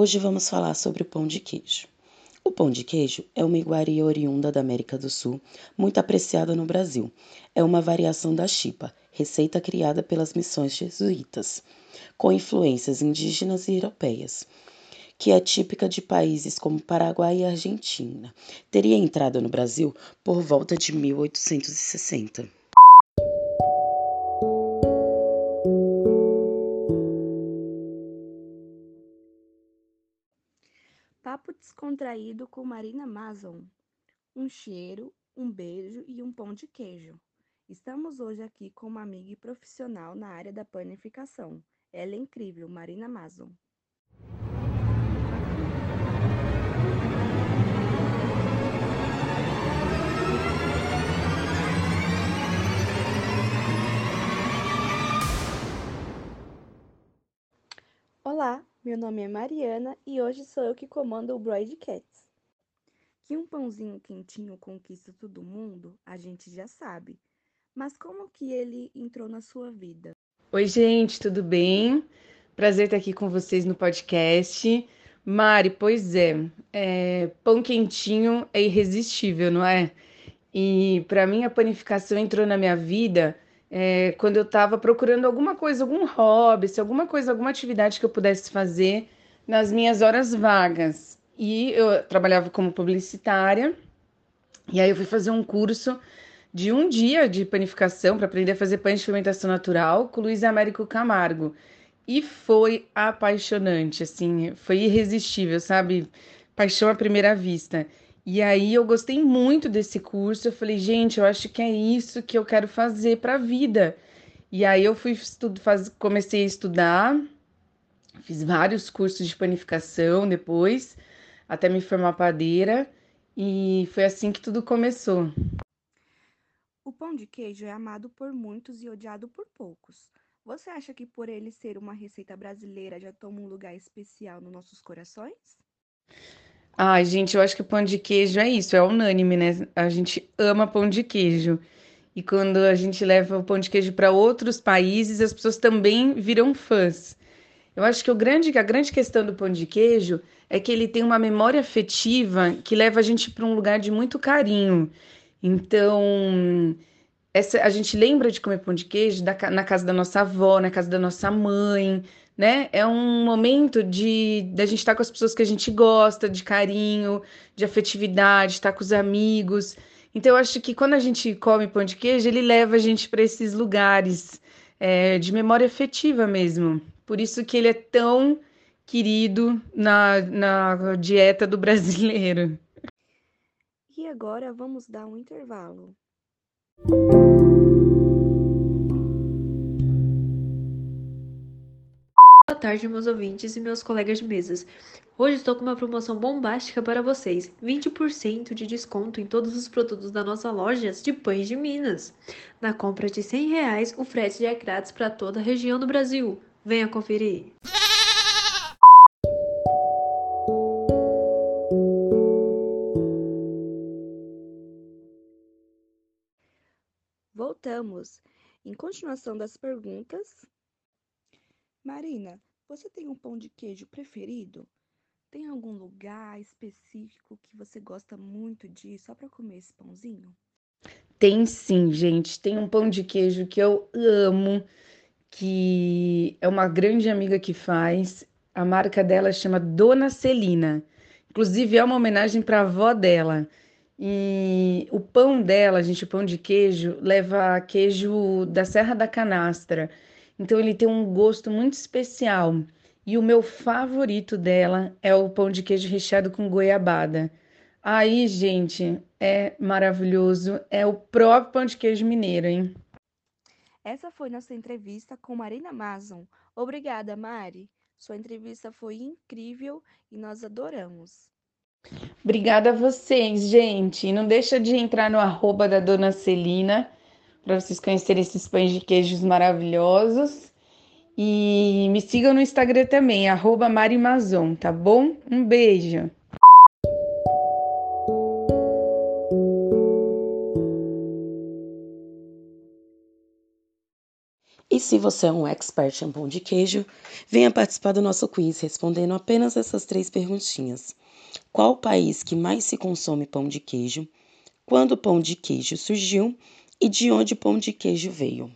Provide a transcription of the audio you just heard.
Hoje vamos falar sobre o pão de queijo. O pão de queijo é uma iguaria oriunda da América do Sul, muito apreciada no Brasil. É uma variação da chipa, receita criada pelas missões jesuítas, com influências indígenas e europeias, que é típica de países como Paraguai e Argentina. Teria entrado no Brasil por volta de 1860. Descontraído com Marina Mason. Um cheiro, um beijo e um pão de queijo. Estamos hoje aqui com uma amiga e profissional na área da panificação. Ela é incrível, Marina Mason. Olá, meu nome é Mariana e hoje sou eu que comando o Broadcats. Que um pãozinho quentinho conquista todo mundo, a gente já sabe. Mas como que ele entrou na sua vida? Oi, gente, tudo bem? Prazer estar aqui com vocês no podcast. Mari, pois é, é pão quentinho é irresistível, não é? E para mim a panificação entrou na minha vida é, quando eu estava procurando alguma coisa, algum hobby, se alguma coisa, alguma atividade que eu pudesse fazer nas minhas horas vagas. E eu trabalhava como publicitária, e aí eu fui fazer um curso de um dia de panificação para aprender a fazer pães de fermentação natural com Luiz Américo Camargo. E foi apaixonante, assim, foi irresistível, sabe? Paixão à primeira vista. E aí eu gostei muito desse curso. Eu falei, gente, eu acho que é isso que eu quero fazer para a vida. E aí eu fui estudo, faz, comecei a estudar, fiz vários cursos de panificação depois, até me formar padeira, e foi assim que tudo começou. O pão de queijo é amado por muitos e odiado por poucos. Você acha que por ele ser uma receita brasileira já toma um lugar especial nos nossos corações? Ai, gente, eu acho que pão de queijo é isso, é unânime, né? A gente ama pão de queijo. E quando a gente leva o pão de queijo para outros países, as pessoas também viram fãs. Eu acho que o grande, a grande questão do pão de queijo é que ele tem uma memória afetiva que leva a gente para um lugar de muito carinho. Então, essa, a gente lembra de comer pão de queijo da, na casa da nossa avó, na casa da nossa mãe, né? É um momento de da gente estar com as pessoas que a gente gosta, de carinho, de afetividade, estar com os amigos. Então, eu acho que quando a gente come pão de queijo, ele leva a gente para esses lugares é, de memória afetiva mesmo. Por isso que ele é tão querido na, na dieta do brasileiro. E agora vamos dar um intervalo. Tarde, meus ouvintes e meus colegas de mesas. Hoje estou com uma promoção bombástica para vocês: 20% de desconto em todos os produtos da nossa loja de pães de Minas. Na compra de 100 reais, o frete é grátis para toda a região do Brasil. Venha conferir! Voltamos. Em continuação das perguntas, Marina, você tem um pão de queijo preferido? Tem algum lugar específico que você gosta muito de só para comer esse pãozinho? Tem sim, gente. Tem um pão de queijo que eu amo, que é uma grande amiga que faz. A marca dela chama Dona Celina. Inclusive, é uma homenagem para a avó dela. E o pão dela, gente, o pão de queijo, leva queijo da Serra da Canastra. Então ele tem um gosto muito especial. E o meu favorito dela é o pão de queijo recheado com goiabada. Aí, gente, é maravilhoso. É o próprio pão de queijo mineiro, hein? Essa foi nossa entrevista com Marina Mason. Obrigada, Mari. Sua entrevista foi incrível e nós adoramos. Obrigada a vocês, gente. Não deixa de entrar no arroba da Dona Celina para vocês conhecerem esses pães de queijos maravilhosos. E me sigam no Instagram também, Marimazon, tá bom? Um beijo! E se você é um expert em pão de queijo, venha participar do nosso quiz respondendo apenas essas três perguntinhas. Qual o país que mais se consome pão de queijo? Quando o pão de queijo surgiu? E de onde o pão de queijo veio?